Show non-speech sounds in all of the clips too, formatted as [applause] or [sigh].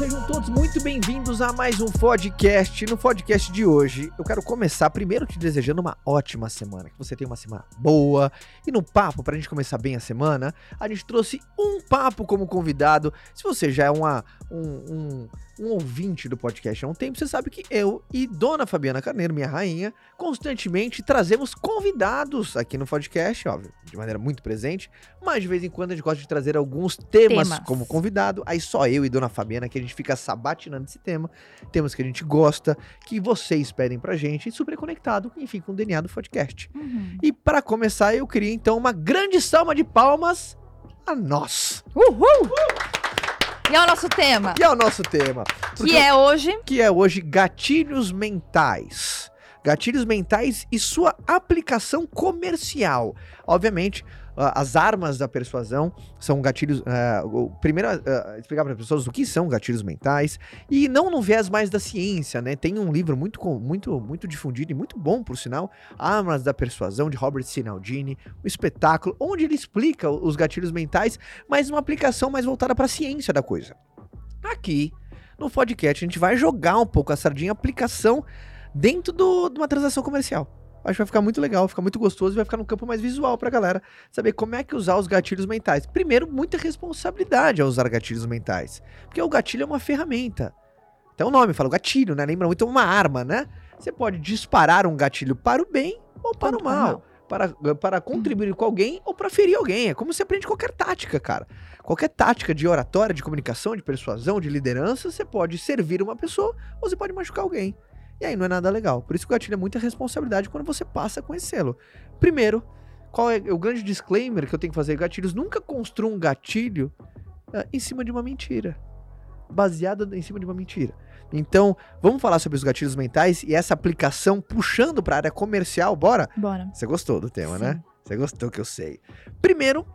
sejam todos muito bem-vindos a mais um podcast. No podcast de hoje, eu quero começar primeiro te desejando uma ótima semana, que você tenha uma semana boa. E no papo, pra gente começar bem a semana, a gente trouxe um papo como convidado. Se você já é uma, um, um, um ouvinte do podcast há um tempo, você sabe que eu e Dona Fabiana Carneiro, minha rainha, constantemente trazemos convidados aqui no podcast, óbvio, de maneira muito presente, mas de vez em quando a gente gosta de trazer alguns temas, Temas. como convidado. Aí só eu e Dona Fabiana que a gente fica sabatinando esse tema, temas que a gente gosta, que vocês pedem pra gente, e super conectado, enfim, com o DNA do podcast. Uhum. E para começar, eu queria então uma grande salva de palmas a nós, Uhul! E é o nosso tema, que é o nosso tema. que é hoje. que é hoje gatilhos mentais. Gatilhos mentais e sua aplicação comercial. Obviamente, as armas da persuasão são gatilhos. ah, o- primeiro, ah, explicar para as pessoas o que são gatilhos mentais e não no viés mais da ciência, né? Tem um livro muito, muito, muito difundido e muito bom, por sinal, Armas da Persuasão de Robert Cialdini, um espetáculo onde ele explica os gatilhos mentais, mas uma aplicação mais voltada para a ciência da coisa. Aqui no podcast a gente vai jogar um pouco a sardinha aplicação dentro do- de uma transação comercial. Acho que vai ficar muito legal, ficar muito gostoso e vai ficar num campo mais visual pra galera saber como é que usar os gatilhos mentais. Primeiro, muita responsabilidade ao usar gatilhos mentais, porque o gatilho é uma ferramenta. Até o nome fala gatilho, né? Lembra muito uma arma, né? Você pode disparar um gatilho para o bem ou para o mal para, para contribuir com alguém ou para ferir alguém. É como você aprende qualquer tática, cara. Qualquer tática de oratória, de comunicação, de persuasão, de liderança, você pode servir uma pessoa ou você pode machucar alguém. E aí não é nada legal. Por isso que o gatilho é muita responsabilidade quando você passa esse selo. Primeiro, qual é o grande disclaimer que eu tenho que fazer? Gatilhos nunca construam um gatilho ah, em cima de uma mentira. Baseado em cima de uma mentira. Então, vamos falar sobre os gatilhos mentais e essa aplicação puxando para a área comercial, bora? Bora. Você gostou do tema, Sim. né? Você gostou que eu sei. Primeiro,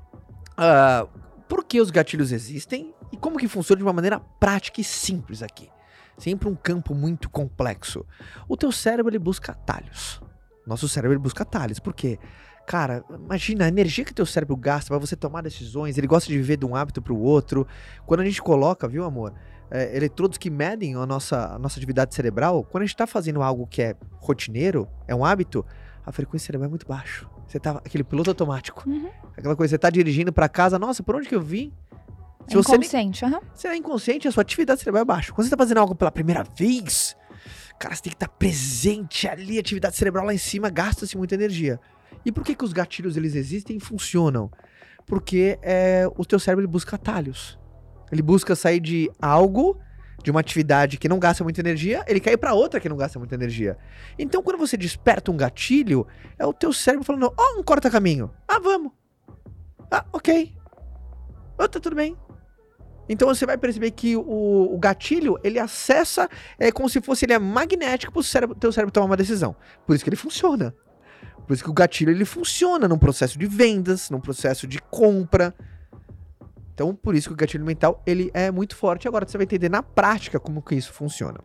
ah, por que os gatilhos existem e como que funciona de uma maneira prática e simples aqui. Sempre um campo muito complexo. O teu cérebro ele busca atalhos. Nosso cérebro ele busca atalhos. Por quê? Cara, imagina a energia que teu cérebro gasta para você tomar decisões. Ele gosta de viver de um hábito para o outro. Quando a gente coloca, viu, amor? é, eletrodos que medem a nossa, a nossa atividade cerebral. Quando a gente tá fazendo algo que é rotineiro, é um hábito, a frequência cerebral é muito baixa. Você tá aquele piloto automático. Uhum. Aquela coisa, você tá dirigindo para casa, nossa, por onde que eu vim? Se É você nem, inconsciente. aham. você é inconsciente, a sua atividade cerebral é baixa. Quando você tá fazendo algo pela primeira vez, cara, você tem que estar presente ali, atividade cerebral lá em cima gasta-se muita energia. E por que que os gatilhos eles existem e funcionam? Porque é, o teu cérebro ele busca atalhos. Ele busca sair de algo, de uma atividade que não gasta muita energia, ele cai para outra que não gasta muita energia. Então, quando você desperta um gatilho, é o teu cérebro falando: "Ó, um corta-caminho. Ah, vamos. Ah, OK. Ah, tá tudo bem. Então você vai perceber que o, o gatilho, ele acessa, é como se fosse, ele é magnético pro cérebro, teu cérebro tomar uma decisão. Por isso que ele funciona. Por isso que o gatilho, ele funciona num processo de vendas, num processo de compra. Então, por isso que o gatilho mental, ele é muito forte. Agora você vai entender na prática como que isso funciona.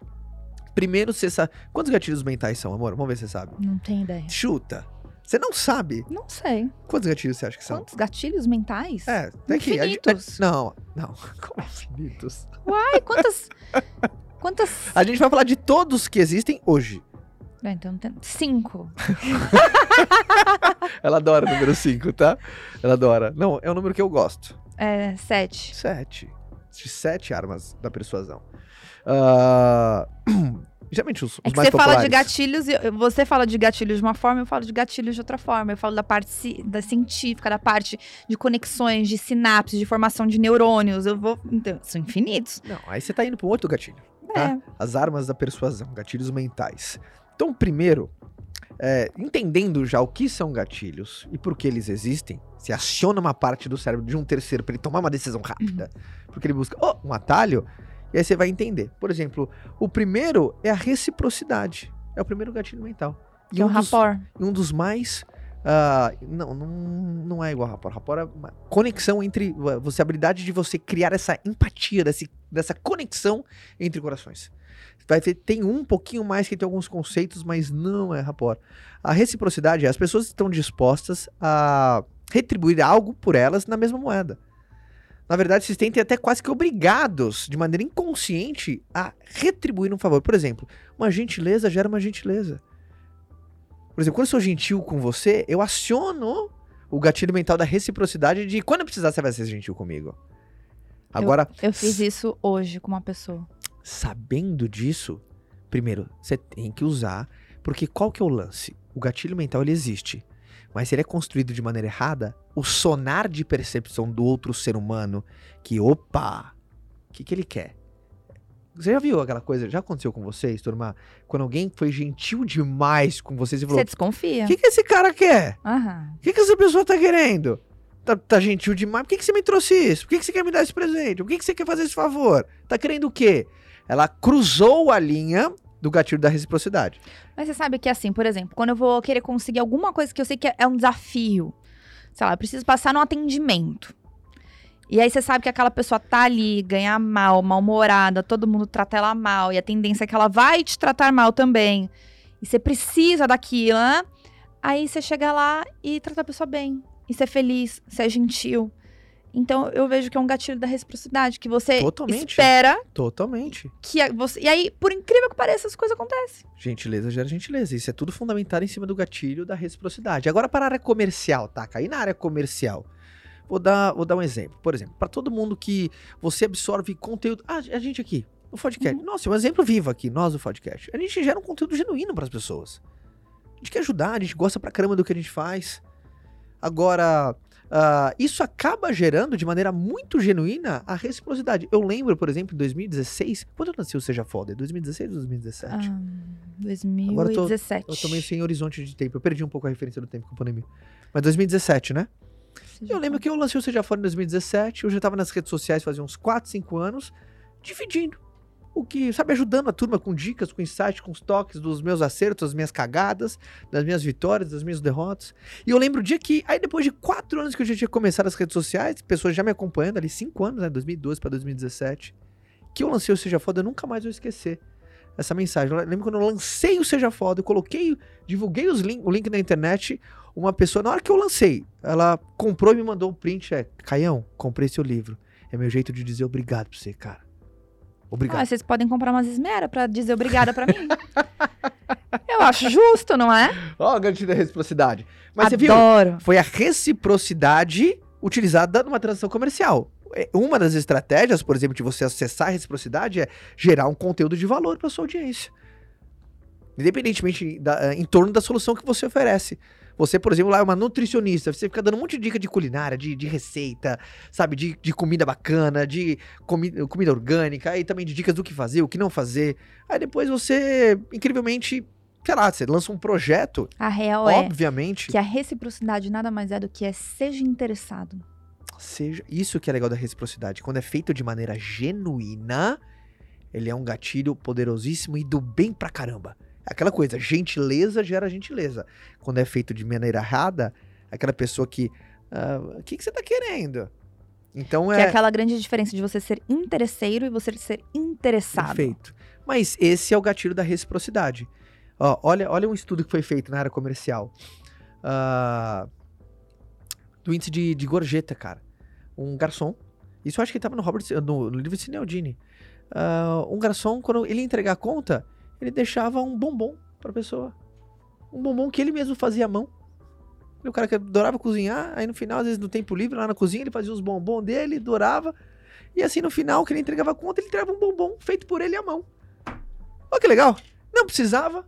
Primeiro, você sabe... Quantos gatilhos mentais são, amor? Vamos ver se você sabe. Não tem ideia. Chuta. Você não sabe. Não sei. Quantos gatilhos você acha que são? Quantos gatilhos mentais? É, daqui. a gente- Infinitos. Não, não. [laughs] Como infinitos? Uai, quantas. quantas. A gente vai falar de todos que existem hoje. Ah, então tem. Cinco. [laughs] Ela adora o número 5, tá? Ela adora. Não, é o número que eu gosto. É, sete. Sete. De sete armas da persuasão. Ah, [clears throat] geralmente os, os É que mais você fala de populares. gatilhos, e você fala de gatilhos de uma forma, eu falo de gatilhos de outra forma. Eu falo da parte da científica, da parte de conexões, de sinapses, de formação de neurônios. Eu vou. Então, são infinitos. Não, aí você tá indo pro outro gatilho. É. Tá? As armas da persuasão, gatilhos mentais. Então, primeiro, é, entendendo já o que são gatilhos e por que eles existem, se aciona uma parte do cérebro de um terceiro para ele tomar uma decisão rápida, porque ele busca oh, um atalho, e aí você vai entender. Por exemplo, o primeiro é a reciprocidade. É o primeiro gatilho mental. E Que é um um dos, e um dos mais. ah, não, não, não é igual a rapport. Rapport é uma conexão entre. Você, a habilidade de você criar essa empatia, desse, dessa conexão entre corações. Vai ver, tem um pouquinho mais que tem alguns conceitos, mas não é rapport. A reciprocidade é as pessoas estão dispostas a retribuir algo por elas na mesma moeda. Na verdade, se sentem até quase que obrigados, de maneira inconsciente, a retribuir um favor. Por exemplo, uma gentileza gera uma gentileza. Por exemplo, quando eu sou gentil com você, eu aciono o gatilho mental da reciprocidade de quando eu precisar, você vai ser gentil comigo. Agora, Eu fiz isso hoje com uma pessoa. sabendo disso, primeiro, você tem que usar, porque qual que é o lance? O gatilho mental ele existe, mas se ele é construído de maneira errada, o sonar de percepção do outro ser humano, que opa, o que, que ele quer? Você já viu aquela coisa? Já aconteceu com vocês, turma? Quando alguém foi gentil demais com vocês e falou: Você desconfia. O que, que esse cara quer? O que, que essa pessoa tá querendo? Tá, tá gentil demais? Por que, que você me trouxe isso? Por que, que você quer me dar esse presente? Por que, que você quer fazer esse favor? Tá querendo o quê? Ela cruzou a linha do gatilho da reciprocidade. Mas você sabe que assim, por exemplo, quando eu vou querer conseguir alguma coisa que eu sei que é- um desafio, sei lá, eu preciso passar no atendimento. E aí você sabe que aquela pessoa tá ali, ganha mal, mal-humorada, todo mundo trata ela mal, e a tendência é que ela vai te tratar mal também. E você precisa daquilo, né? Aí você chega lá e trata a pessoa bem. E ser feliz, ser gentil. Então eu vejo que é um gatilho da reciprocidade, que você Totalmente. espera Totalmente. que você. E aí, por incrível que pareça, as coisas acontecem. Gentileza gera gentileza. Isso é tudo fundamentado em cima do gatilho da reciprocidade. Agora para a área comercial, tá? Cair na área comercial. Vou dar, vou dar um exemplo. Por exemplo, para todo mundo que você absorve conteúdo. Ah, a gente aqui, no podcast. Nossa, é um exemplo vivo aqui, nós do podcast. A gente gera um conteúdo genuíno para as pessoas. A gente quer ajudar, a gente gosta pra caramba do que a gente faz. Agora, ah, isso acaba gerando de maneira muito genuína a reciprocidade. Eu lembro, por exemplo, em 2016. Quando nasceu o Seja Foda? 2016 ou 2017? Ah, Agora eu tô- 2017. Eu tô meio sem horizonte de tempo. Eu perdi um pouco a referência do tempo com a pandemia. Mas 2017, né? Eu lembro que eu lancei o Seja Fora em 2017. Eu já tava nas redes sociais fazia uns 4, 5 anos, dividindo. O que, sabe, ajudando a turma com dicas, com insights, com os toques dos meus acertos, das minhas cagadas, das minhas vitórias, das minhas derrotas. E eu lembro o dia que, aí depois de 4 anos que eu já tinha começado as redes sociais, pessoas já me acompanhando ali, 5 anos, né? 2012 para 2017, que eu lancei o Seja Foda, eu nunca mais vou esquecer essa mensagem. Eu lembro quando eu lancei o Seja Foda, eu coloquei, divulguei os link, o link na internet, uma pessoa, na hora que eu lancei, ela comprou e me mandou um print, é, Caião, comprei seu livro. É meu jeito de dizer obrigado pra você, cara. Obrigado. Ah, vocês podem comprar umas esmera pra dizer obrigada pra mim. [laughs] Eu acho justo, não é? Ó, oh, gatilho da reciprocidade. Mas você viu? Adoro. Foi a reciprocidade utilizada numa transação comercial. É, Uma das estratégias, por exemplo, de você acessar a reciprocidade é gerar um conteúdo de valor para sua audiência. Independentemente da, eh, em torno da solução que você oferece. Você, por exemplo, lá é uma nutricionista, você fica dando um monte de dica de culinária, de, de receita, sabe, de, de comida bacana, de comi comida orgânica, e também de dicas do que fazer, o que não fazer. Aí depois você, incrivelmente, sei lá, você lança um projeto, A real é obviamente. que a reciprocidade nada mais é do que é seja interessado. seja isso que é legal da reciprocidade. Quando é feito de maneira genuína, ele é um gatilho poderosíssimo e do bem pra caramba. É Aquela coisa, gentileza gera gentileza. Quando é feito de maneira errada, aquela pessoa que. ah, O que, que você tá querendo? Então Que é. é aquela grande diferença de você ser interesseiro e você ser interessado. Perfeito. Mas esse é o gatilho da reciprocidade. Ó, olha, olha um estudo que foi feito na área comercial. Ah, do índice de, de gorjeta, cara. Um garçom. Isso eu acho que estava no, Robert, no, no livro de Cinealdini. Ah, um garçom, quando ele ia entregar a conta, ele deixava um bombom pra pessoa. Um bombom que ele mesmo fazia à mão. E o cara que adorava cozinhar, aí no final, às vezes no tempo livre, lá na cozinha, ele fazia os bombons dele, adorava. E assim, no final, que ele entregava a conta, ele entregava um bombom feito por ele à mão. Olha que legal. Não precisava.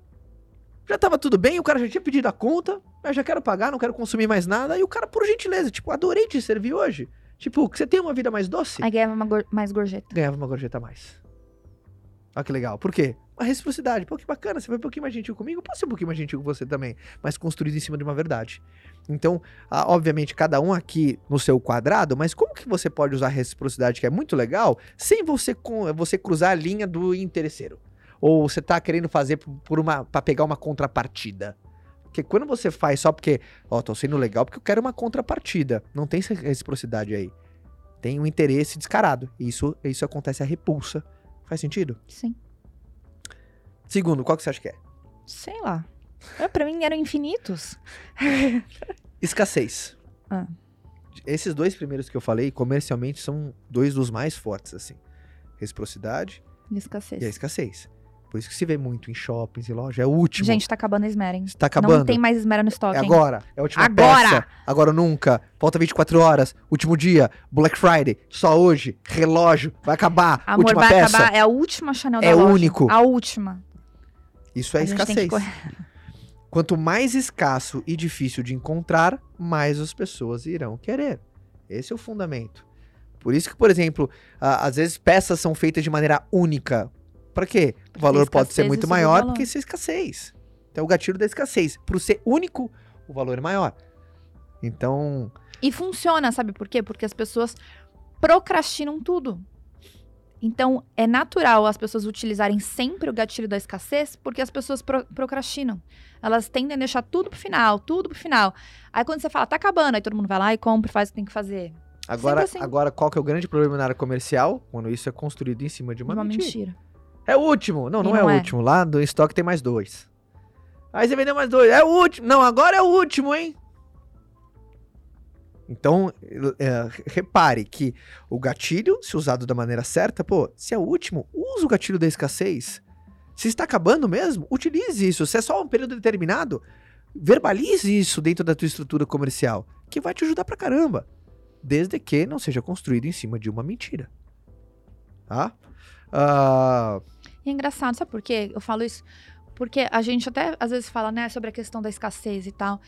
Já tava tudo bem, o cara já tinha pedido a conta. Eu já quero pagar, não quero consumir mais nada. E o cara, por gentileza, tipo, adorei te servir hoje. Tipo, você tem uma vida mais doce. Aí ganhava uma gor- mais gorjeta. Ganhava uma gorjeta a mais. Olha que legal. Por quê? Uma reciprocidade. Pô, que bacana. Você foi um pouquinho mais gentil comigo, posso ser um pouquinho mais gentil com você também. Mas construído em cima de uma verdade. Então, obviamente, cada um aqui no seu quadrado, mas como que você pode usar a reciprocidade, que é muito legal, sem você, você cruzar a linha do interesseiro? Ou você tá querendo fazer por uma para pegar uma contrapartida? Porque quando você faz só porque, ó, tô sendo legal porque eu quero uma contrapartida. Não tem reciprocidade aí. Tem um interesse descarado. Isso, isso acontece a repulsa. Faz sentido? Sim. Segundo, qual que você acha que é? Sei lá. Eu, pra mim eram infinitos. [laughs] Escassez. Ah. Esses dois primeiros que eu falei, comercialmente, são dois dos mais fortes, assim. Reciprocidade E escassez. e a escassez. Por isso que se vê muito em shoppings e loja. É o último. Gente, tá acabando a esmera, hein? tá acabando. Não tem mais esmera no estoque, É agora. É a última Agora! peça. Agora ou nunca. Falta 24 horas. Último dia. Black Friday. Só hoje. Relógio. Vai acabar. Amor, última vai peça. acabar. É a última Chanel da É loja. único. A última. Isso é A que escassez. Quanto mais escasso e difícil de encontrar, mais as pessoas irão querer. Esse é o fundamento. Por isso que, por exemplo, a- às vezes peças são feitas de maneira única. Para quê? O valor pode ser muito maior porque isso é escassez. Então, o gatilho da escassez. Por ser único, o valor é maior. Então, E funciona, sabe por quê? Porque as pessoas procrastinam tudo. Então, é natural as pessoas utilizarem sempre o gatilho da escassez, porque as pessoas pro- procrastinam. Elas tendem a deixar tudo pro final, tudo pro final. Aí quando você fala, tá acabando, aí todo mundo vai lá e compra, faz o que tem que fazer. agora, assim. agora qual que é o grande problema na área comercial? Quando isso é construído em cima de uma, Uma mentira. mentira. É o último. Não, E não, é não o é. último. Lá no estoque tem mais dois. Aí você vendeu mais dois. É o último. Não, agora é o último, hein? Então, é, repare que o gatilho, se usado da maneira certa, pô, se é o último, use o gatilho da escassez. Se está acabando mesmo, utilize isso. Se é só um período determinado, verbalize isso dentro da tua estrutura comercial, que vai te ajudar pra caramba. Desde que não seja construído em cima de uma mentira. Tá? Ah, E é engraçado, sabe por quê? Eu falo isso porque a gente até às vezes fala, né, sobre a questão da escassez e tal.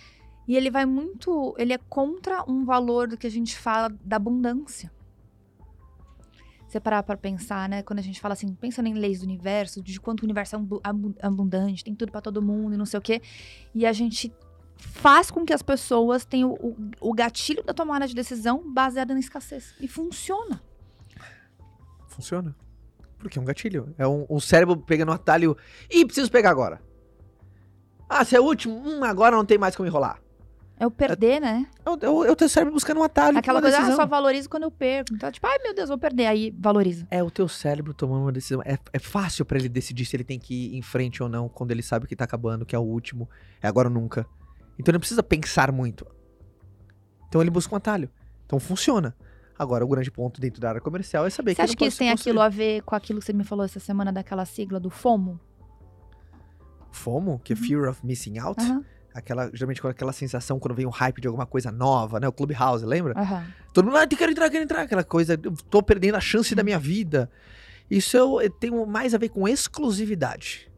E ele vai muito. Ele é contra um valor do que a gente fala da abundância. Você parar pra pensar, né? Quando a gente fala assim, pensando em leis do universo, de quanto o universo é abu- abu- abundante, tem tudo pra todo mundo e não sei o quê. E a gente faz com que as pessoas tenham o, o gatilho da tomada de decisão baseada na escassez. E funciona. Funciona. Porque é um gatilho. É um, o cérebro pegando o atalho. Ih, preciso pegar agora. Ah, se é o último, hum, agora não tem mais como enrolar. É o perder, né? É o, é o- é o teu cérebro buscando um atalho. Aquela coisa, ah, decisão. só valorizo quando eu perco. Então, tipo, ai meu Deus, vou perder. Aí valoriza. É o teu cérebro tomando uma decisão. É, é fácil pra ele decidir se ele tem que ir em frente ou não, quando ele sabe que tá acabando, que é o último, é agora ou nunca. Então ele não precisa pensar muito. Então ele busca um atalho. Então funciona. Agora, o grande ponto dentro da área comercial é saber Você que acha não que isso tem aquilo a ver com aquilo que você me falou essa semana daquela sigla do FOMO? FOMO, que é Fear of Missing Out. Aham, Aquela, geralmente com aquela sensação quando vem um hype de alguma coisa nova, né? O Clubhouse, lembra? aham. Todo mundo, ah, quero entrar, quero entrar. Aquela coisa, eu tô perdendo a chance da minha vida. Isso eu, eu tenho mais a ver com exclusividade.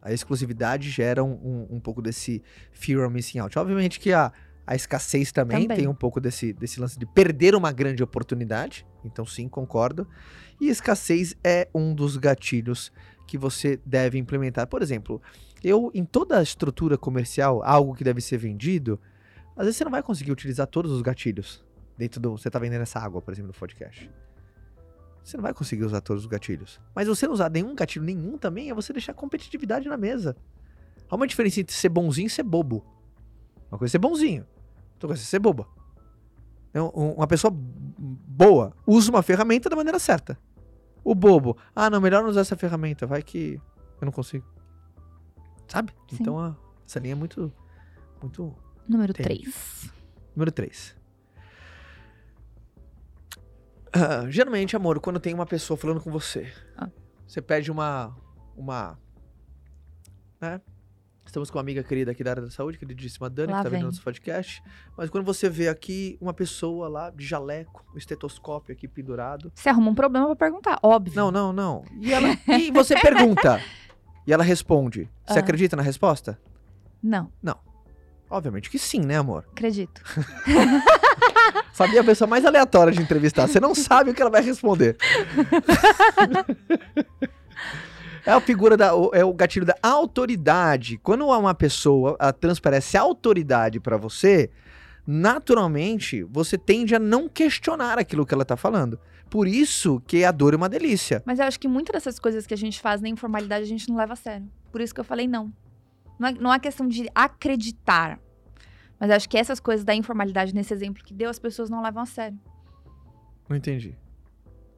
A exclusividade gera um, um, um pouco desse fear of missing out. Obviamente que a, a escassez também, Também. tem um pouco desse, desse lance de perder uma grande oportunidade. Então, sim, concordo. E escassez é um dos gatilhos que você deve implementar. Por exemplo, eu, em toda a estrutura comercial, algo que deve ser vendido, às vezes você não vai conseguir utilizar todos os gatilhos dentro do. Você tá vendendo essa água, por exemplo, no podcast. Você não vai conseguir usar todos os gatilhos. Mas você não usar nenhum gatilho nenhum também é você deixar competitividade na mesa. Há uma diferença entre ser bonzinho e ser bobo. Uma coisa é ser bonzinho, outra coisa é ser boba. Então, um- uma pessoa boa usa uma ferramenta da maneira certa. O bobo, ah, não, melhor não usar essa ferramenta, vai que eu não consigo. Sabe? Sim. Então, ah, essa linha é muito, muito Número Tem. 3. Número 3. geralmente, amor, quando tem uma pessoa falando com você, Ah. você pede uma. Uma. Né? Estamos com uma amiga querida aqui da área da saúde, queridíssima Dani, Lá que tá vendo nosso podcast. Mas quando você vê aqui uma pessoa lá de jaleco, um estetoscópio aqui pendurado. Você arruma um problema pra perguntar, óbvio. Não, não, não. E, ela, e você pergunta. [laughs] E ela responde. Você Ah. acredita na resposta? Não, Obviamente que sim, né, amor? acredito. [laughs] Sabia a pessoa mais aleatória de entrevistar. Você não sabe o que ela vai responder. [laughs] é a figura da. É o gatilho da autoridade. Quando uma pessoa transparece autoridade pra você, naturalmente você tende a não questionar aquilo que ela tá falando. Por isso que a dor é uma delícia. Mas eu acho que muitas dessas coisas que a gente faz na informalidade a gente não leva a sério. Por isso que eu falei não. Não é, não é questão de acreditar. Mas eu acho que essas coisas da informalidade, nesse exemplo que deu, as pessoas não levam a sério. Não entendi.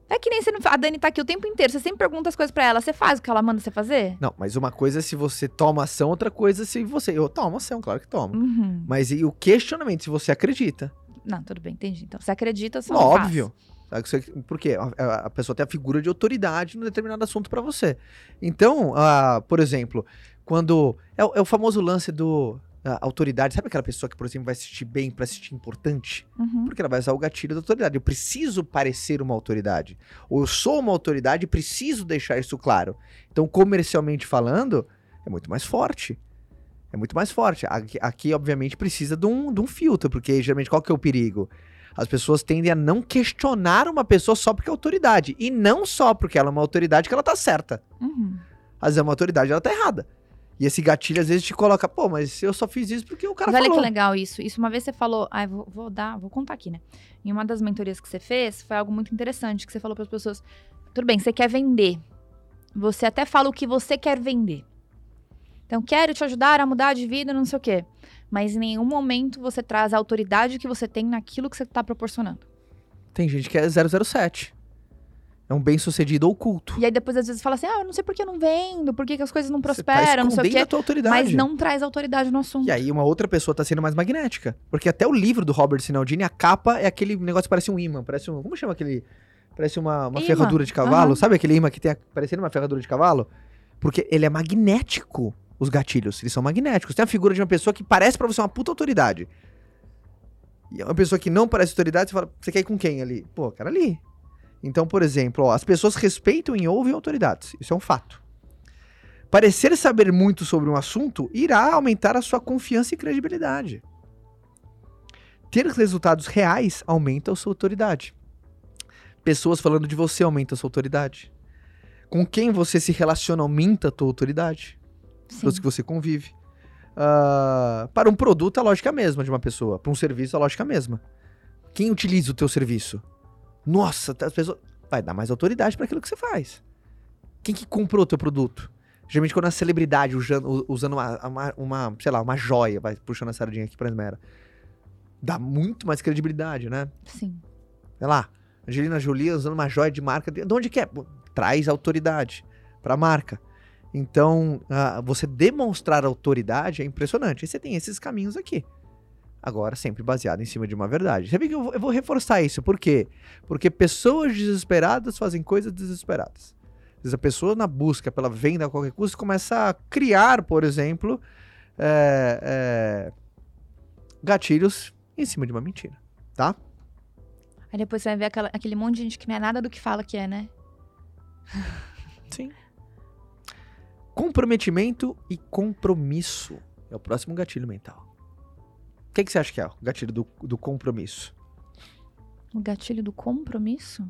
É que nem você não, a Dani tá aqui o tempo inteiro. Você sempre pergunta as coisas pra ela. Você faz o que ela manda você fazer? Não, mas uma coisa é se você toma ação, outra coisa é se você. Eu tomo ação, claro que tomo. Uhum. Mas e o questionamento, se você acredita. Não, tudo bem, entendi. Então, você acredita, só Óbvio. Sabe que você- Por quê? A, pessoa tem a figura de autoridade num determinado assunto pra você. Então, ah, por exemplo, quando. É, o- é o famoso lance do. autoridade. Sabe aquela pessoa que, por exemplo, vai assistir bem pra assistir importante? Uhum. Porque ela vai usar o gatilho da autoridade. Eu preciso parecer uma autoridade. Ou eu sou uma autoridade e preciso deixar isso claro. Então, comercialmente falando, é muito mais forte. É muito mais forte. Aqui, aqui, obviamente, precisa de um, de um filtro, porque geralmente qual que é o perigo? As pessoas tendem a não questionar uma pessoa só porque é autoridade. E não só porque ela é uma autoridade que ela tá certa. Uhum. Às vezes é uma autoridade ela tá errada. E esse gatilho às vezes te coloca, pô, mas eu só fiz isso porque o cara Mas olha falou. que legal isso. Isso uma vez você falou, ai, vou, vou dar, vou contar aqui, né? Em uma das mentorias que você fez, foi algo muito interessante que você falou para as pessoas: tudo bem, você quer vender. Você até fala o que você quer vender. Então, quero te ajudar a mudar de vida, não sei o quê. Mas em nenhum momento você traz a autoridade que você tem naquilo que você está proporcionando. Tem gente que é 007. É um bem sucedido oculto. E aí depois às vezes fala assim: ah, eu não sei por que eu não vendo, por que, que as coisas não tá prosperam, não sei o quê. a tua autoridade. Mas não traz autoridade no assunto. E aí uma outra pessoa tá sendo mais magnética. Porque até o livro do Robert Sinaldini, a capa é aquele negócio que parece um imã. Parece um. Como chama aquele. Parece uma, uma ferradura de cavalo. Aham. Sabe aquele imã que tem a- parecendo uma ferradura de cavalo? Porque ele é magnético, os gatilhos. Eles são magnéticos. Tem a figura de uma pessoa que parece pra você uma puta autoridade. E é uma pessoa que não parece autoridade, você fala, você quer ir com quem ali? Pô, cara ali. Então, por exemplo, ó, as pessoas respeitam e ouvem autoridades. Isso é um fato. Parecer saber muito sobre um assunto irá aumentar a sua confiança e credibilidade. Ter resultados reais aumenta a sua autoridade. Pessoas falando de você aumenta a sua autoridade. Com quem você se relaciona aumenta a tua autoridade. Pessoas que você convive. Ah, para um produto, a lógica é a mesma de uma pessoa. Para um serviço, a lógica é a mesma. Quem utiliza o teu serviço? Nossa, as pessoas... Vai dar mais autoridade para aquilo que você faz. Quem que comprou o teu produto? Geralmente quando é uma celebridade usando, usando uma, uma, uma, sei lá, uma joia, vai puxando a sardinha aqui pra Esmera. Dá muito mais credibilidade, né? Sim. Sei lá, Angelina Jolie usando uma joia de marca. De de onde que é? Traz autoridade pra marca. Então, ah, você demonstrar autoridade é impressionante. E você tem esses caminhos aqui. Agora, sempre baseado em cima de uma verdade. Você vê que eu vou, eu vou reforçar isso. Por quê? Porque pessoas desesperadas fazem coisas desesperadas. Às vezes a pessoa, na busca pela venda a qualquer custo, começa a criar, por exemplo, é, é, gatilhos em cima de uma mentira. Tá? Aí depois você vai ver aquela- aquele monte de gente que não é nada do que fala que é, né? Sim. [laughs] Comprometimento e compromisso é o próximo gatilho mental. O que, que você acha que é o gatilho do, do compromisso? O gatilho do compromisso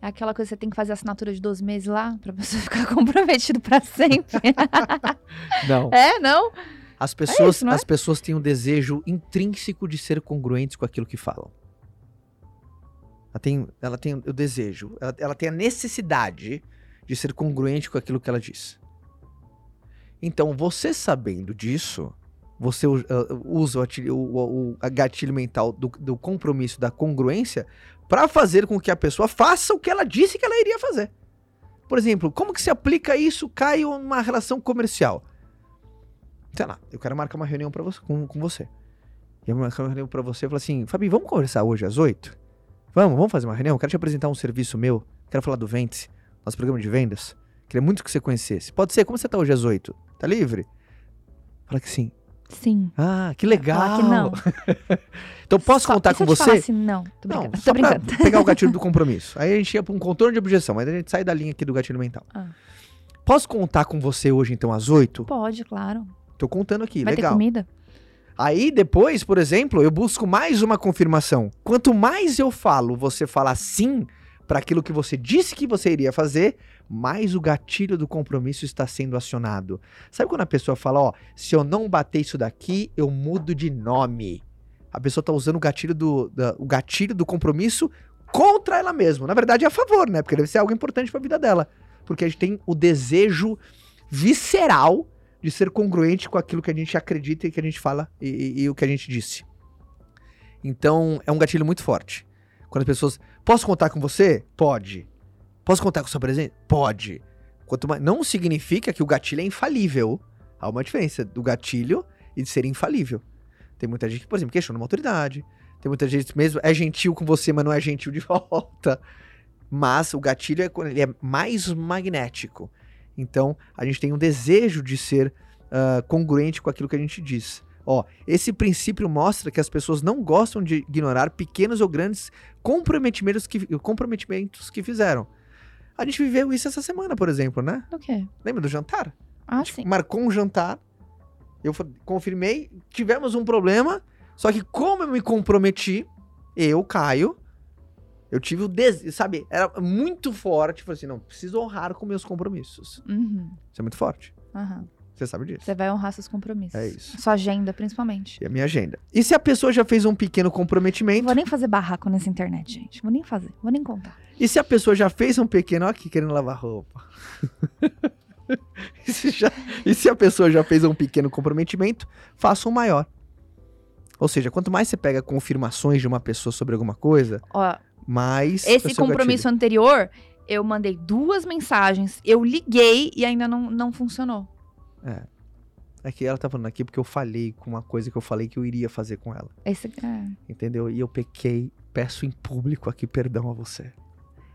é aquela coisa que você tem que fazer assinatura de 12 meses lá pra [laughs] pessoa ficar comprometido pra sempre. [laughs] Não. é, não? As pessoas, isso, não é? as pessoas têm um desejo intrínseco de ser congruentes com aquilo que falam. Ela tem, ela tem o desejo, ela, ela tem a necessidade de ser congruente com aquilo que ela diz. Então, você sabendo disso, você uh, usa o, o- o- gatilho mental do, do compromisso, da congruência, para fazer com que a pessoa faça o que ela disse que ela iria fazer. Por exemplo, como que se aplica isso, Caio, numa relação comercial? sei lá, eu quero marcar uma reunião pra você, com, com você. E eu marcar uma reunião pra você e falar assim, Fabi, vamos conversar hoje às oito? Vamos, vamos fazer uma reunião? Eu quero te apresentar um serviço meu, quero falar do Ventes, nosso programa de vendas. Queria muito que você conhecesse. Pode ser, como você tá hoje às oito? Tá livre? Fala que sim. Sim. Ah, que legal. Que não. [laughs] então posso Só- contar com você? assim, não, tô Não, brincando. só tô pra brincando. pegar o gatilho do [laughs] compromisso. Aí a gente ia pra um contorno de objeção, mas a gente sai da linha aqui do gatilho mental. Ah. Posso contar com você hoje, então, às oito? Pode, claro. Tô contando aqui, Vai ter legal. comida? Aí depois, por exemplo, eu busco mais uma confirmação. Quanto mais eu falo, você falar sim para aquilo que você disse que você iria fazer, mais o gatilho do compromisso está sendo acionado. Sabe quando a pessoa fala, ó, se eu não bater isso daqui, eu mudo de nome. A pessoa tá usando o gatilho do, da- o gatilho do compromisso contra ela mesma. Na verdade, é a favor, né? Porque deve ser algo importante para a vida dela. Porque a gente tem o desejo visceral de ser congruente com aquilo que a gente acredita e que a gente fala e, e- e o que a gente disse. Então, é um gatilho muito forte. Quando as pessoas. Posso contar com você? Pode. Posso contar com sua presença? Pode. Quanto mais, não significa que o gatilho é infalível. Há uma diferença do gatilho e de ser infalível. Tem muita gente que, por exemplo, questiona uma autoridade. Tem muita gente mesmo, é gentil com você, mas não é gentil de [laughs] volta. Mas o gatilho é ele é mais magnético. Então, a gente tem um desejo de ser uh, congruente com aquilo que a gente diz. Ó, esse princípio mostra que as pessoas não gostam de ignorar pequenos ou grandes comprometimentos que, comprometimentos que fizeram. A gente viveu isso essa semana, por exemplo, né? O quê? Lembra do jantar? Ah, sim. marcou um jantar, eu confirmei, tivemos um problema, só que como eu me comprometi, eu, Caio, eu tive o desejo, sabe? Era muito forte, falei assim, não, preciso honrar com meus compromissos. Uhum. Isso é muito forte, Aham. Você sabe disso. Você vai honrar seus compromissos. É isso. Sua agenda, principalmente. E a minha agenda. E se a pessoa já fez um pequeno comprometimento, vou nem fazer barraco nessa internet, gente. Vou nem fazer. Vou nem contar. e se a pessoa já fez um pequeno, ó aqui querendo lavar roupa. [laughs] e, se já- e se a pessoa já fez um pequeno comprometimento, faça um maior. Ou seja, quanto mais você pega confirmações de uma pessoa sobre alguma coisa, Ó, mais. esse compromisso anterior, eu mandei duas mensagens, eu liguei e ainda não, não funcionou. Gatilho. É que ela tá falando aqui porque eu falei com uma coisa que eu falei que eu iria fazer com ela. Esse, é. Entendeu? E eu pequei, peço em público aqui perdão a você.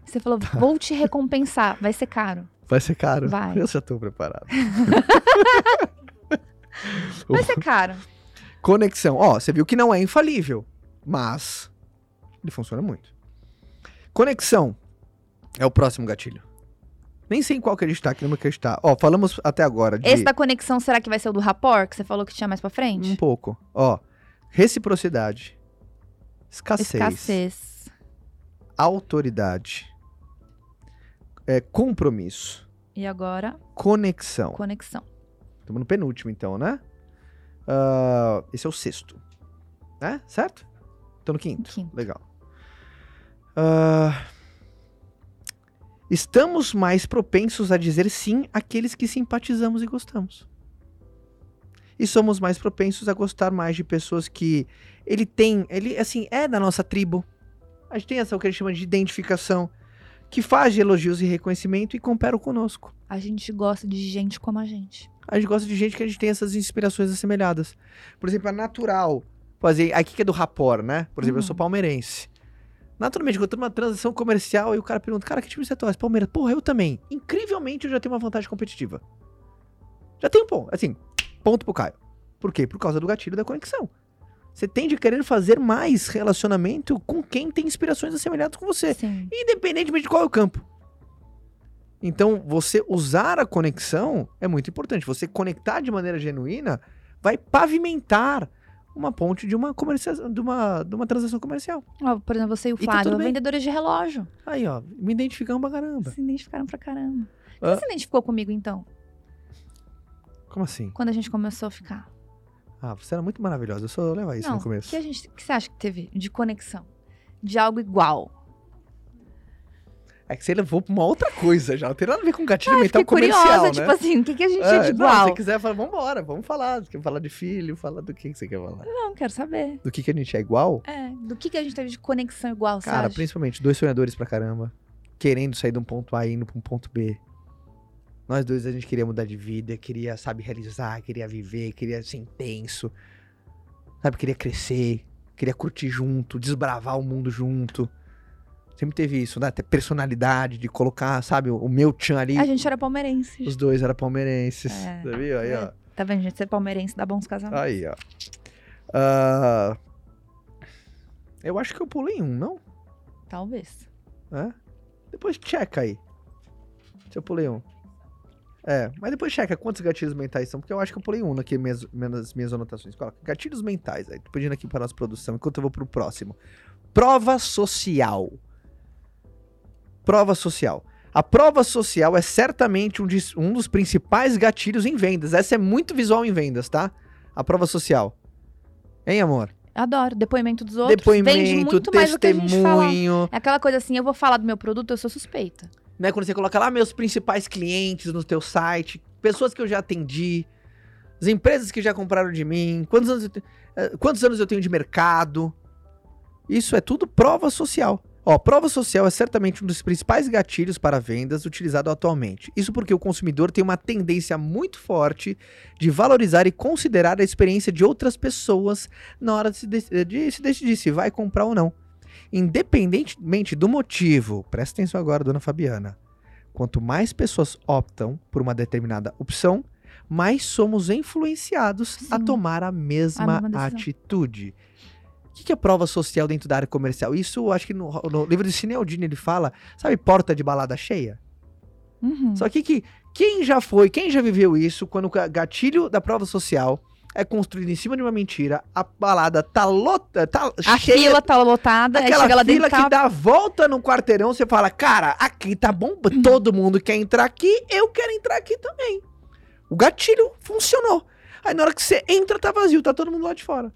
Você falou, Tá. vou te recompensar, vai ser caro. Vai ser caro? Vai. Eu já tô preparado. [laughs] Vai ser caro. Conexão. Ó, você viu que não é infalível, mas ele funciona muito. Conexão é o próximo gatilho. Nem sei em qual que a gente tá, que número que a gente tá. Ó, falamos até agora de Esse da conexão, será que vai ser o do rapport, que você falou que tinha mais pra frente? um pouco. Ó, reciprocidade, escassez, Escassez. autoridade, é, compromisso, E agora, conexão. conexão. Estamos no penúltimo, então, né? Ah, esse é o sexto. Né? Certo? Tô no quinto. Quinto. Legal. Ah, estamos mais propensos a dizer sim àqueles que simpatizamos e gostamos. E somos mais propensos a gostar mais de pessoas que ele tem, ele assim, é da nossa tribo. A gente tem essa o que a gente chama de identificação, que faz de elogios e reconhecimento e compara conosco. A gente gosta de gente como a gente. A gente gosta de gente que a gente tem essas inspirações assemelhadas. Por exemplo, é natural fazer. Aqui que é do rapor, né? Por exemplo, eu sou Uhum. palmeirense. Naturalmente, quando eu tô numa transação comercial e o cara pergunta, cara, que time você torce? Palmeiras. Porra, eu também. Incrivelmente, eu já tenho uma vantagem competitiva. Já tenho um ponto. Assim, ponto pro Caio. Por quê? Por causa do gatilho da conexão. Você tende a querer fazer mais relacionamento com quem tem inspirações assemelhadas com você Sim. independentemente de qual é o campo. Então, você usar a conexão é muito importante. Você conectar de maneira genuína vai pavimentar uma ponte de uma, de uma, de uma transação comercial. Ó, por exemplo, você e o tá Flávio, bem. vendedores de relógio. Aí, ó, me identificamos pra caramba. Se identificaram pra caramba. Hã? Você se identificou comigo, então? Como assim? Quando a gente começou a ficar? Ah, você era muito maravilhosa. Eu só levar isso Não, no o começo. que, a gente, que você acha que teve de conexão? De algo igual? É que você levou pra uma outra coisa já. Não tem nada a ver com gatilho Ah, mental comercial, curiosa, né? tipo assim, o que, que a gente É, é de não, igual? se você quiser, fala, vambora, vamos falar. Você quer falar de filho, fala do que, que você quer falar. Não, quero saber. Do que, que a gente é igual? É, do que, que a gente teve de conexão igual, Cara, sabe? principalmente dois sonhadores pra caramba. Querendo sair de um ponto A e indo pra um ponto B. Nós dois a gente queria mudar de vida, queria, sabe, realizar, queria viver, queria ser intenso. Sabe, queria crescer, queria curtir junto, desbravar o mundo junto. Sempre teve isso, né? Ter personalidade, de colocar, sabe, o, meu tchan ali. A gente era palmeirense. Os dois eram palmeirenses. É. Você viu? Aí, ó. Tá vendo, gente? Ser palmeirense dá bons casamentos. Aí, ó. Ah, eu acho que eu pulei um, não? Talvez. É? Depois checa aí. Se eu pulei um. É, mas depois checa quantos gatilhos mentais são, porque eu acho que eu pulei um aqui minhas, nas minhas anotações. Coloca gatilhos mentais aí. Tô pedindo aqui para nossa produção, enquanto eu vou pro próximo. Prova social. Prova social. A prova social é certamente um, de- um dos principais gatilhos em vendas. Essa é muito visual em vendas, tá? A prova social. Hein, amor? Adoro. Depoimento dos outros. Vende Depoimento, muito mais do que a gente fala. testemunho. É aquela coisa assim, eu vou falar do meu produto, eu sou suspeita. né? Quando você coloca lá meus principais clientes no teu site, pessoas que eu já atendi, as empresas que já compraram de mim, quantos anos eu, eh, quantos anos eu tenho de mercado. Isso é tudo prova social. Ó, prova social é certamente um dos principais gatilhos para vendas utilizado atualmente. Isso porque o consumidor tem uma tendência muito forte de valorizar e considerar a experiência de outras pessoas na hora de se, de- de se decidir se vai comprar ou não. Independentemente do motivo, presta atenção agora, dona Fabiana. Quanto mais pessoas optam por uma determinada opção, mais somos influenciados a Sim. tomar a mesma, A mesma atitude. O que que é prova social dentro da área comercial? Isso, acho que no, no livro de Cinealdini ele fala, sabe, porta de balada cheia? Uhum. Só que, que quem já foi, quem já viveu isso, quando o ga- gatilho da prova social é construído em cima de uma mentira, a balada tá lota, tá A cheia, fila tá lotada, aquela chega lá fila que tá... dá a volta no quarteirão, você fala, cara, aqui tá bom, todo mundo quer entrar aqui, eu quero entrar aqui também. O gatilho funcionou. Aí na hora que você entra, tá vazio, tá todo mundo lá de fora.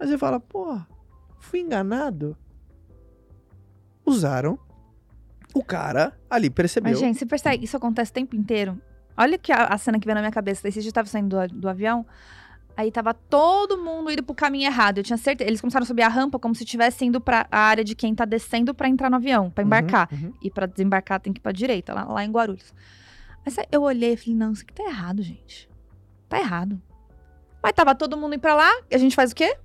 Aí você fala, pô, fui enganado. Usaram. O cara ali percebeu. Mas, gente, você percebe, isso acontece o tempo inteiro. Olha que a, a cena que veio na minha cabeça. Esse dia eu tava saindo do, do avião, aí tava todo mundo indo pro caminho errado. Eu tinha certeza. Eles começaram a subir a rampa como se estivesse indo pra a área de quem tá descendo pra entrar no avião, pra embarcar. Uhum, uhum. E pra desembarcar tem que ir pra direita, lá, lá em Guarulhos. Mas aí eu olhei e falei, não, isso aqui tá errado, gente. Tá errado. Mas tava todo mundo indo pra lá, e a gente faz o quê?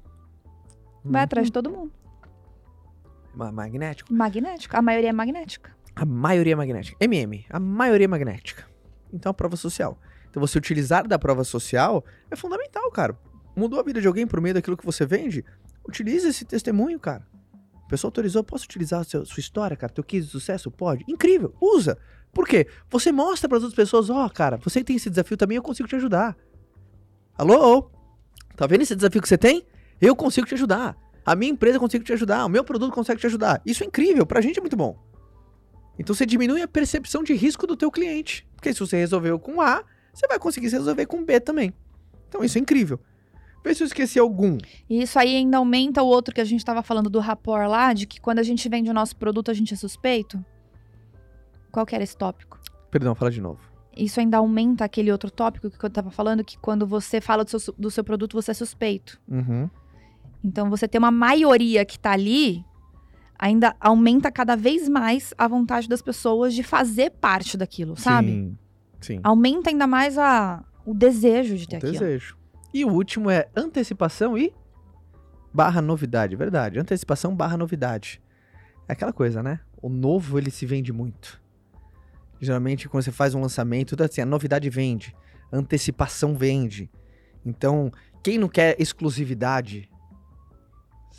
Vai Uhum. atrás de todo mundo. Ma- Magnético. Magnético. A maioria é magnética. A maioria é magnética. MM, a maioria é magnética. Então, a prova social. Então, você utilizar da prova social é fundamental, cara. Mudou a vida de alguém por meio daquilo que você vende? Utilize esse testemunho, cara. A pessoa autorizou, posso utilizar a seu- sua história, cara? Teu case de sucesso? Pode. Incrível, usa. Por quê? Você mostra para as outras pessoas, ó, cara, você tem esse desafio também, eu consigo te ajudar. Alô? Tá vendo esse desafio que você tem? Eu consigo te ajudar. A minha empresa consigo te ajudar. O meu produto consegue te ajudar. Isso é incrível, pra gente é muito bom. Então você diminui a percepção de risco do teu cliente. Porque se você resolveu com A, você vai conseguir resolver com B também. Então isso é incrível. Vê se eu esqueci algum. E isso aí ainda aumenta o outro que a gente tava falando do rapport lá, de que quando a gente vende o nosso produto, a gente é suspeito. Qual que era esse tópico? Perdão, fala de novo. Isso ainda aumenta aquele outro tópico que eu tava falando, que quando você fala do seu, do seu produto, você é suspeito. Uhum. Então, você ter uma maioria que tá ali, ainda aumenta cada vez mais a vontade das pessoas de fazer parte daquilo, sabe? Sim. Sim. Aumenta ainda mais a, o desejo de ter O aquilo. desejo. E o último é antecipação e barra novidade. Verdade. Antecipação barra novidade. É aquela coisa, né? O novo ele se vende muito. Geralmente, quando você faz um lançamento, tudo assim, a novidade vende, a antecipação vende. Então, quem não quer exclusividade,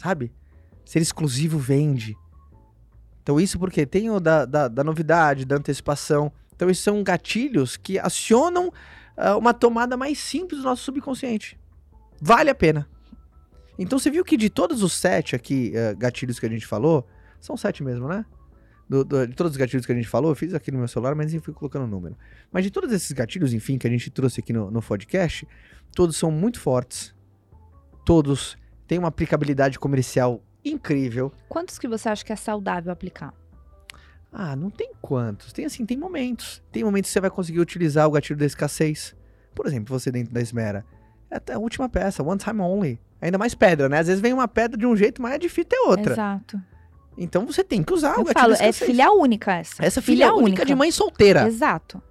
sabe? Ser exclusivo vende. Então, isso porque tem o da, da, da novidade, da antecipação. Então, esses são gatilhos que acionam ah, uma tomada mais simples do nosso subconsciente. Vale a pena. Então, você viu que de todos os sete aqui, ah, gatilhos que a gente falou, são sete mesmo, né? Do- do- de todos os gatilhos que a gente falou, eu fiz aqui no meu celular, mas eu fui colocando o número. Mas de todos esses gatilhos, enfim, que a gente trouxe aqui no, no podcast, todos são muito fortes. Todos têm uma aplicabilidade comercial incrível. Quantos que você acha que é saudável aplicar? Ah, não tem quantos. Tem assim, tem momentos. Tem momentos que você vai conseguir utilizar o gatilho da escassez. Por exemplo, você dentro da esmera. É até a última peça, one time only. Ainda mais pedra, né? Às vezes vem uma pedra de um jeito, mas é difícil ter outra. Exato. Então você tem que usar o Eu gatilho falo, da é escassez. filha única essa. Essa filha, é única, de mãe solteira. Exato.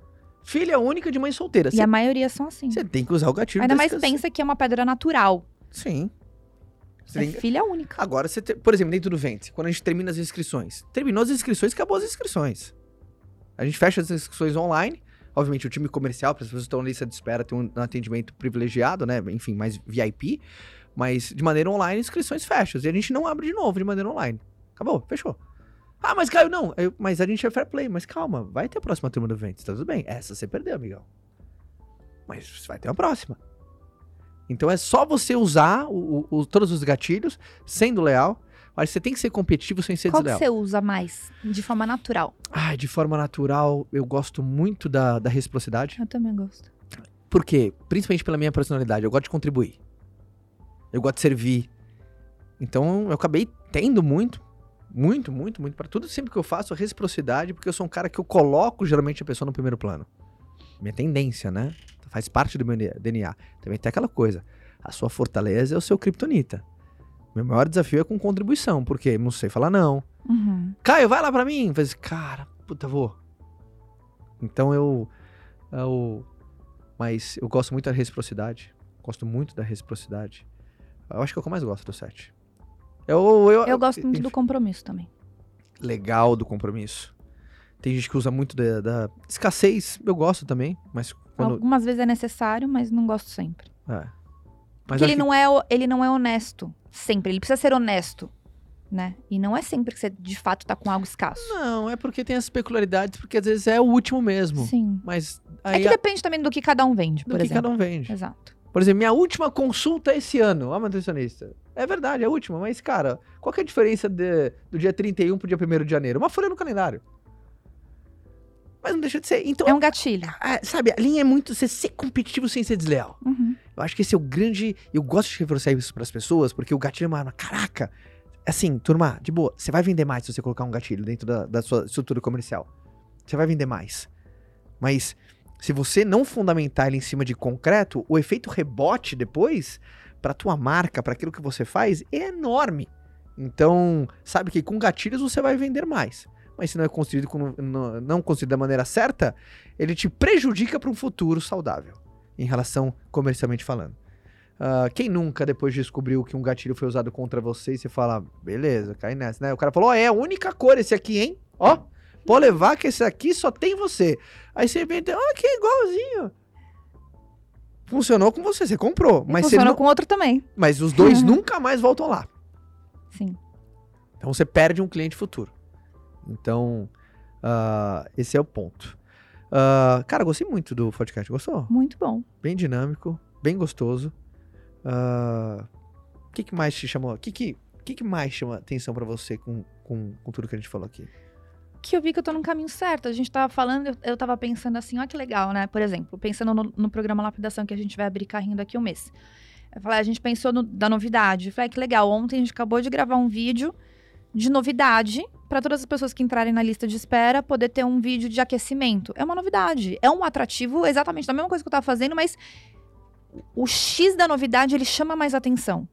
Filha única de mãe solteira. E a maioria são assim. você tem que usar o gatilho Ainda da mais escassez. pensa que é uma pedra natural. Sim. Você É tem filha única. Agora, você te- por exemplo, dentro do Vente, quando a gente termina as inscrições. Terminou as inscrições, acabou as inscrições. A gente fecha as inscrições online. Obviamente, o time comercial, para as pessoas que estão na lista de espera, tem um atendimento privilegiado, né? Enfim, mais VIP. Mas de maneira online, inscrições fecham. E a gente não abre de novo de maneira online. Acabou, fechou. Ah, mas Caio, não. Eu- mas a gente é fair play. Mas calma, vai ter a próxima turma do Ventes, tá tudo bem. Essa você perdeu, amigão. Mas vai ter uma próxima. Então é só você usar o- o- todos os gatilhos, sendo leal. Mas você tem que ser competitivo sem ser Qual desleal. você usa mais? De forma natural. Ai, de forma natural, eu gosto muito da, da reciprocidade. Eu também gosto. Por quê? Principalmente pela minha personalidade. Eu gosto de contribuir. Eu gosto de servir. Então, eu acabei tendo muito, muito, muito, muito. Para tudo sempre que eu faço, a reciprocidade, porque eu sou um cara que eu coloco geralmente a pessoa no primeiro plano. Minha tendência, né? Faz parte do meu DNA. Também tem aquela coisa. A sua fortaleza é o seu kryptonita. Meu maior desafio é com contribuição, porque não sei falar não. Uhum. Caio, vai lá pra mim. Faz, cara, puta, vou. Então eu, eu. Mas eu gosto muito da reciprocidade. Gosto muito da reciprocidade. Eu acho que é o que eu mais gosto do set. Eu, eu, Eu gosto muito do compromisso também. legal do compromisso. Tem gente que usa muito da, da escassez, eu gosto também, mas quando. Algumas vezes é necessário, mas não gosto sempre. É. Porque ele que- não, é, ele não é honesto. Sempre. Ele precisa ser honesto. Né? E não é sempre que você de fato tá com algo escasso. Não, é porque tem as peculiaridades, porque às vezes é o último mesmo. Sim. Mas É que a- depende também do que cada um vende, do por que exemplo. cada um vende. Exato. Por exemplo, minha última consulta esse ano, ó, nutricionista. É verdade, é a última, mas, cara, qual que é a diferença de- do dia 31 pro dia 1 de janeiro? Uma folha no calendário. Mas não deixa de ser. Então, É um gatilho. ah, sabe, a linha é muito você ser competitivo sem ser desleal. Uhum. Eu acho que esse é o grande. Eu gosto de reforçar isso pras pessoas, porque o gatilho é uma arma. Caraca! Assim, turma, de boa, você vai vender mais se você colocar um gatilho dentro da, da sua estrutura comercial. Você vai vender mais. Mas se você não fundamentar ele em cima de concreto, o efeito rebote depois, pra tua marca, pra aquilo que você faz, é enorme. Então, sabe que com gatilhos você vai vender mais. Mas se não é construído com, não, não construído da maneira certa, ele te prejudica para um futuro saudável, em relação comercialmente falando. Ah, quem nunca, depois descobriu que um gatilho foi usado contra você e você fala, beleza, cai nessa, né? O cara falou, ó, é a única cor esse aqui, hein? Ó, pode levar que esse aqui só tem você. Aí você vem, ó, que igualzinho. Funcionou com você, você comprou. E Mas, você funciona não- com outro também. mas os dois [laughs] nunca mais voltam lá. Sim. Então você perde um cliente futuro. Então, ah, esse é o ponto. Ah, cara, gostei muito do podcast. Gostou? Muito bom. Bem dinâmico, bem gostoso. Ah, O que, que mais te chamou? O que, que, que, que mais chama atenção pra você com, com, com tudo que a gente falou aqui? Que eu vi que eu tô no caminho certo. A gente tava falando, eu, eu tava pensando assim, ó que legal, né? Por exemplo, pensando no, no programa Lapidação que a gente vai abrir carrinho daqui um mês. Eu falei, a gente pensou no- da novidade. Eu falei, que legal. Ontem a gente acabou de gravar um vídeo de novidade para todas as pessoas que entrarem na lista de espera poder ter um vídeo de aquecimento. É uma novidade. É um atrativo exatamente da mesma coisa que eu tava fazendo, mas o X da novidade ele chama mais atenção.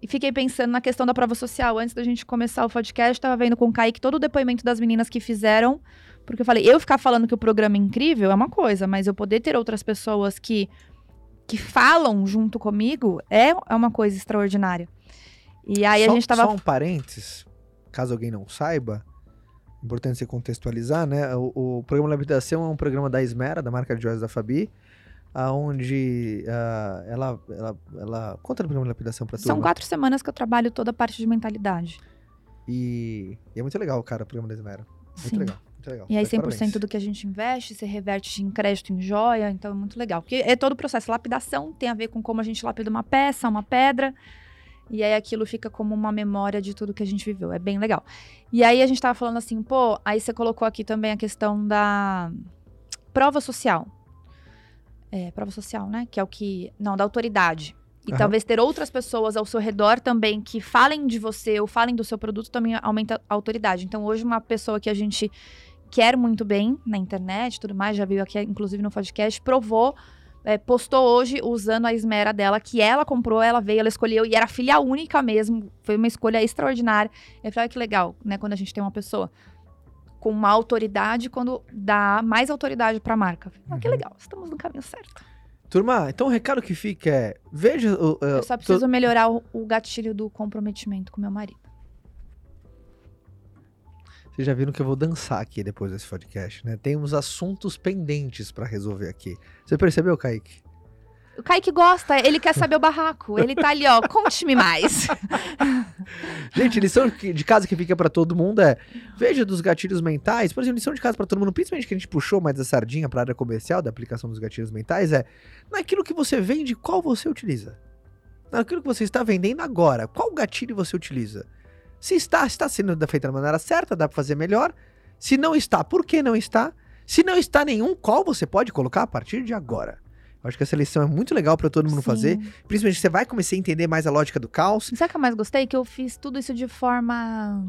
E fiquei pensando na questão da prova social. Antes da gente começar o podcast, tava vendo com o Kaique todo o depoimento das meninas que fizeram. Porque eu falei, eu ficar falando que o programa é incrível é uma coisa, mas eu poder ter outras pessoas que, que falam junto comigo é, é uma coisa extraordinária. E aí só, a gente tava. Só um parênteses, caso alguém não saiba, importante você contextualizar, né? O, o programa Lapidação é um programa da Esmera, da marca de joias da Fabi, aonde ah, ela, ela, ela... Conta do programa Lapidação pra São turma. quatro semanas que eu trabalho toda a parte de mentalidade. E, e é muito legal, cara, o programa da Esmera. Muito Sim. legal, muito legal. E aí, Tá de 100% parabéns. do que a gente investe, se reverte em crédito em joia, então é muito legal. Porque é todo o processo. Lapidação tem a ver com como a gente lapida uma peça, uma pedra. E aí aquilo fica como uma memória de tudo que a gente viveu. É bem legal. E aí a gente tava falando assim, pô, aí você colocou aqui também a questão da prova social. É, prova social, né? Que é o que. Não, da autoridade. E Aham. talvez ter outras pessoas ao seu redor também que falem de você ou falem do seu produto também aumenta a autoridade. Então, hoje, uma pessoa que a gente quer muito bem na internet e tudo mais, já veio aqui, inclusive, no podcast, provou, é, postou hoje usando a esmera dela, que ela comprou, ela veio, ela escolheu, e era filha única mesmo. Foi uma escolha extraordinária. Eu falei, olha que legal, né? Quando a gente tem uma pessoa com uma autoridade, quando dá mais autoridade pra marca. Ah, que Uhum. legal, estamos no caminho certo. Turma, então o recado que fica é: veja. Eu uh, só preciso melhorar o, o gatilho do comprometimento com meu marido. Vocês já viram que eu vou dançar aqui depois desse podcast, né? Temos assuntos pendentes pra resolver aqui. Você percebeu, Kaique? O Kaique gosta, ele quer saber o barraco. Ele tá ali, ó, conte-me mais. [laughs] Gente, lição de casa que fica pra todo mundo é: veja dos gatilhos mentais. Por exemplo, lição de casa pra todo mundo, principalmente que a gente puxou mais a sardinha pra área comercial da aplicação dos gatilhos mentais, é naquilo que você vende, qual você utiliza. Naquilo que você está vendendo agora, qual gatilho você utiliza? Se está, está sendo feito da maneira certa, dá pra fazer melhor. Se não está, por que não está? Se não está nenhum, qual você pode colocar a partir de agora? Eu acho que essa lição é muito legal pra todo mundo fazer. Sim. Principalmente você vai começar a entender mais a lógica do caos. Sabe o que eu mais gostei? Que eu fiz tudo isso de forma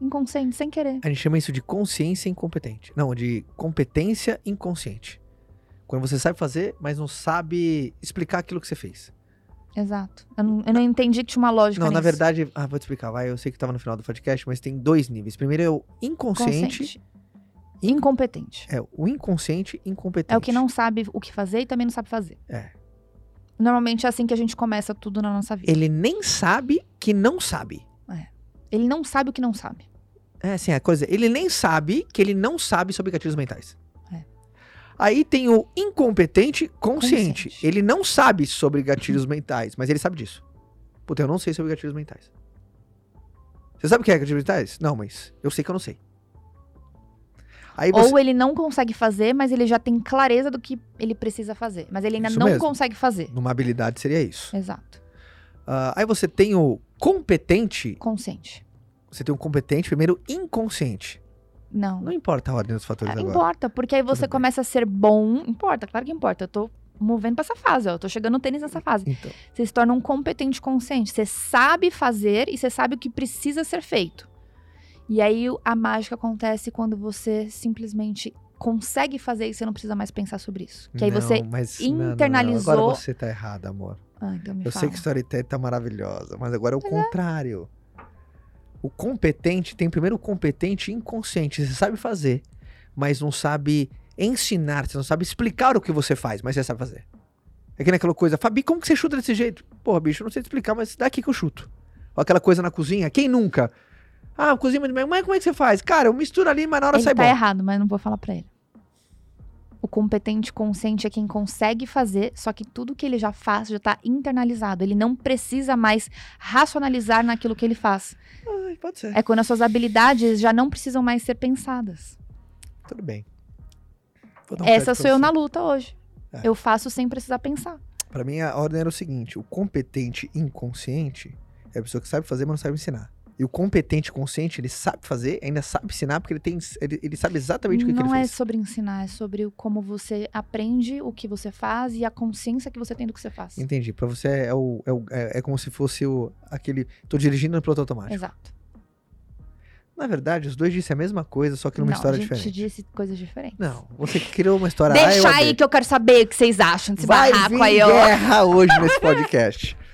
inconsciente, sem querer. A gente chama isso de consciência incompetente. Não, de competência inconsciente. Quando você sabe fazer, mas não sabe explicar aquilo que você fez. Exato. Eu não, eu não entendi que tinha uma lógica Não, na nisso. verdade, ah, vou te explicar, vai. Eu sei que tava no final do podcast, mas tem dois níveis. Primeiro é o inconsciente. Consciente. Incompetente. É, o inconsciente incompetente. É o que não sabe o que fazer e também não sabe fazer. É. Normalmente é assim que a gente começa tudo na nossa vida. Ele nem sabe que não sabe. Ele não sabe o que não sabe. É assim, a coisa. Ele nem sabe que ele não sabe sobre gatilhos mentais. Aí tem o incompetente consciente. Consciente. Ele não sabe sobre gatilhos mentais, mas ele sabe disso. Puta, eu não sei sobre gatilhos mentais. Você sabe o que é gatilhos mentais? Não, mas eu sei que eu não sei. Você. Ou ele não consegue fazer, mas ele já tem clareza do que ele precisa fazer. Mas ele ainda Isso não mesmo. consegue fazer. Numa habilidade seria isso. Exato. Ah, aí você tem o competente. Consciente. Você tem o competente, primeiro inconsciente. Não. Não importa a ordem dos fatores Ah, agora. importa, porque aí você Tudo bem. começa a ser bom. Importa, claro que importa. Eu tô movendo pra essa fase, ó. Eu tô chegando no tênis nessa fase. Então, Você se torna um competente consciente. Você sabe fazer e você sabe o que precisa ser feito. E aí a mágica acontece quando você simplesmente consegue fazer e você não precisa mais pensar sobre isso. Que aí não, você. mas não, não, não. internalizou- Agora você tá errado, amor. Ah, então me Eu fala. sei que storytelling tá maravilhosa, mas agora é o contrário. O competente tem primeiro o competente inconsciente. Você sabe fazer, mas não sabe ensinar, você não sabe explicar o que você faz, mas você sabe fazer. É que nem aquela coisa, Fabi, como que você chuta desse jeito? Porra, bicho, eu não sei te explicar, mas daqui que eu chuto. Ou aquela coisa na cozinha, quem nunca? Ah, cozinha, mas mas como é que você faz? Cara, eu misturo ali, mas na hora Ele sai tá bom. errado, mas não vou falar pra ele. O competente consciente é quem consegue fazer, só que tudo que ele já faz já tá internalizado. Ele não precisa mais racionalizar naquilo que ele faz. Ai, pode ser. É quando as suas habilidades já não precisam mais ser pensadas. Tudo bem. Um Essa sou eu na luta hoje. É. Eu faço sem precisar pensar. Pra mim, a ordem era o seguinte: o competente inconsciente é a pessoa que sabe fazer, mas não sabe ensinar. E o competente consciente, ele sabe fazer, ainda sabe ensinar, porque ele, tem, ele, ele sabe exatamente o que, que não ele é fez. sobre ensinar, é sobre o como você aprende o que você faz e a consciência que você tem do que você faz. Entendi. Pra você é, o, é, o- é, é como se fosse o, aquele. Tô dirigindo no piloto automático. Exato. Na verdade, os dois disseram a mesma coisa, só que numa não, história a gente diferente. disse coisas diferentes. Não, você criou uma história. ah, Deixa aí amei. que eu quero saber o que vocês acham desse Vai barraco vir aí, ó. guerra hoje nesse podcast. [laughs]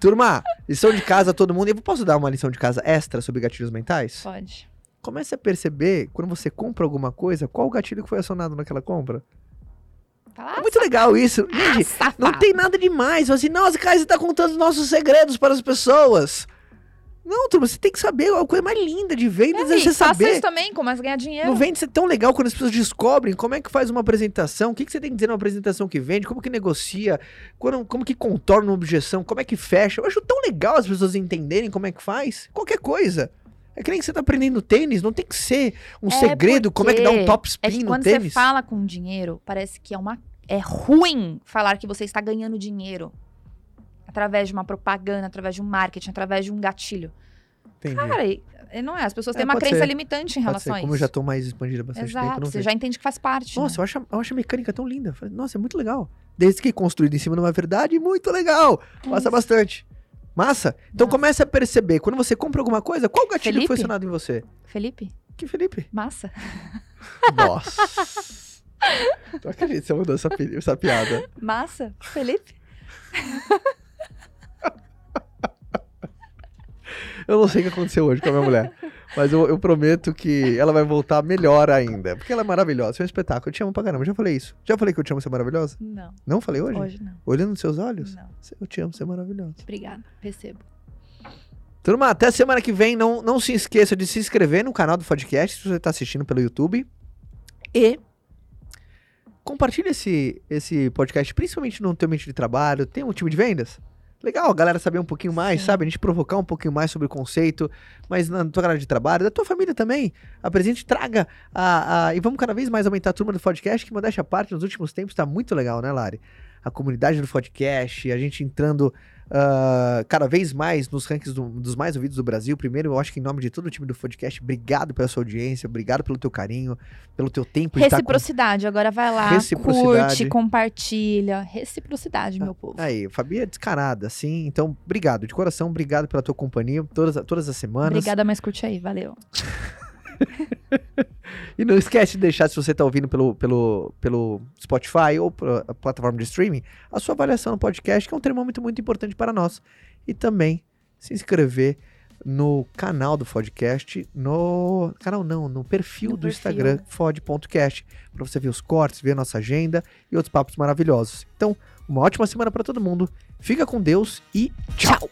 Turma, lição de casa todo mundo. Eu posso dar uma lição de casa extra sobre gatilhos mentais? Pode. Comece a perceber, quando você compra alguma coisa, qual o gatilho que foi acionado naquela compra. Tá É muito legal isso. Gente, não tem nada demais. Assim, nossa, cara, você tá contando os nossos segredos para as pessoas. Não, turma, você tem que saber. A coisa mais linda de vendas é, É, você saber. isso também, como mais ganhar dinheiro. No vende é tão legal quando as pessoas descobrem como é que faz uma apresentação, o que, que você tem que dizer numa apresentação que vende, como que negocia, quando- como que contorna uma objeção, como é que fecha. Eu acho tão legal as pessoas entenderem como é que faz. Qualquer coisa. É que nem que você tá aprendendo tênis, não tem que ser um É segredo, como é que dá um top É spin que no quando tênis. você fala com dinheiro, parece que é uma é ruim falar que você está ganhando dinheiro através de uma propaganda, através de um marketing, através de um gatilho. Entendi. Cara, não é. As pessoas É, têm uma pode crença ser. limitante em Pode relação ser, a como eu isso. já tô mais expandido há bastante tempo, Exato, não você vejo. já entende que faz parte. Nossa, né? eu acho, eu acho a mecânica tão linda. Nossa, é muito legal. Desde que construído em cima de uma verdade, muito legal. É Passa isso. bastante. Massa? Então Massa. comece a perceber, quando você compra alguma coisa, qual gatilho Felipe? foi acionado em você? Felipe, Que Felipe? massa. Nossa. [laughs] Não acredito que você mandou essa, essa piada. Massa, Felipe. [laughs] Eu não sei o que aconteceu hoje com a minha mulher. Mas eu, eu prometo que ela vai voltar melhor ainda. Porque ela é maravilhosa. Você é um espetáculo. Eu te amo pra caramba. Já falei isso. Já falei que eu te amo, é maravilhosa? Não, Não falei hoje? hoje não. Olhando nos seus olhos? Não. Eu te amo, é maravilhosa. Obrigada, recebo. Turma, até semana que vem. Não, não se esqueça de se inscrever no canal do podcast se você está assistindo pelo YouTube. E compartilhe esse, esse podcast, principalmente no teu ambiente de trabalho. Tem um time de vendas? Legal, a galera saber um pouquinho mais, Sim. sabe? A gente provocar um pouquinho mais sobre o conceito, mas na tua galera de trabalho, da tua família também. Apresente, traga a, a- e vamos cada vez mais aumentar a turma do podcast, que modéstia à parte, nos últimos tempos tá muito legal, né, Lari? A comunidade do podcast, a gente entrando ah, cada vez mais nos rankings do- dos mais ouvidos do Brasil. Primeiro, eu acho que em nome de todo o time do podcast, obrigado pela sua audiência, obrigado pelo teu carinho, pelo teu tempo de estar com Reciprocidade, agora vai lá, Reciprocidade. curte, compartilha. Reciprocidade, meu povo. Aí, Fabi é descarada, assim. Então, obrigado, de coração, obrigado pela tua companhia todas, todas as semanas. Obrigada, mas curte aí, valeu. [laughs] [laughs] e não esquece de deixar, se você está ouvindo pelo, pelo, pelo Spotify ou pela plataforma de streaming, a sua avaliação no podcast, que é um termômetro muito importante para nós. E também se inscrever no canal do podcast, no canal não, no perfil No do perfil. Instagram fod.cast, para você ver os cortes, ver a nossa agenda e outros papos maravilhosos. Então, uma ótima semana para todo mundo. Fica com Deus e tchau. Tchau.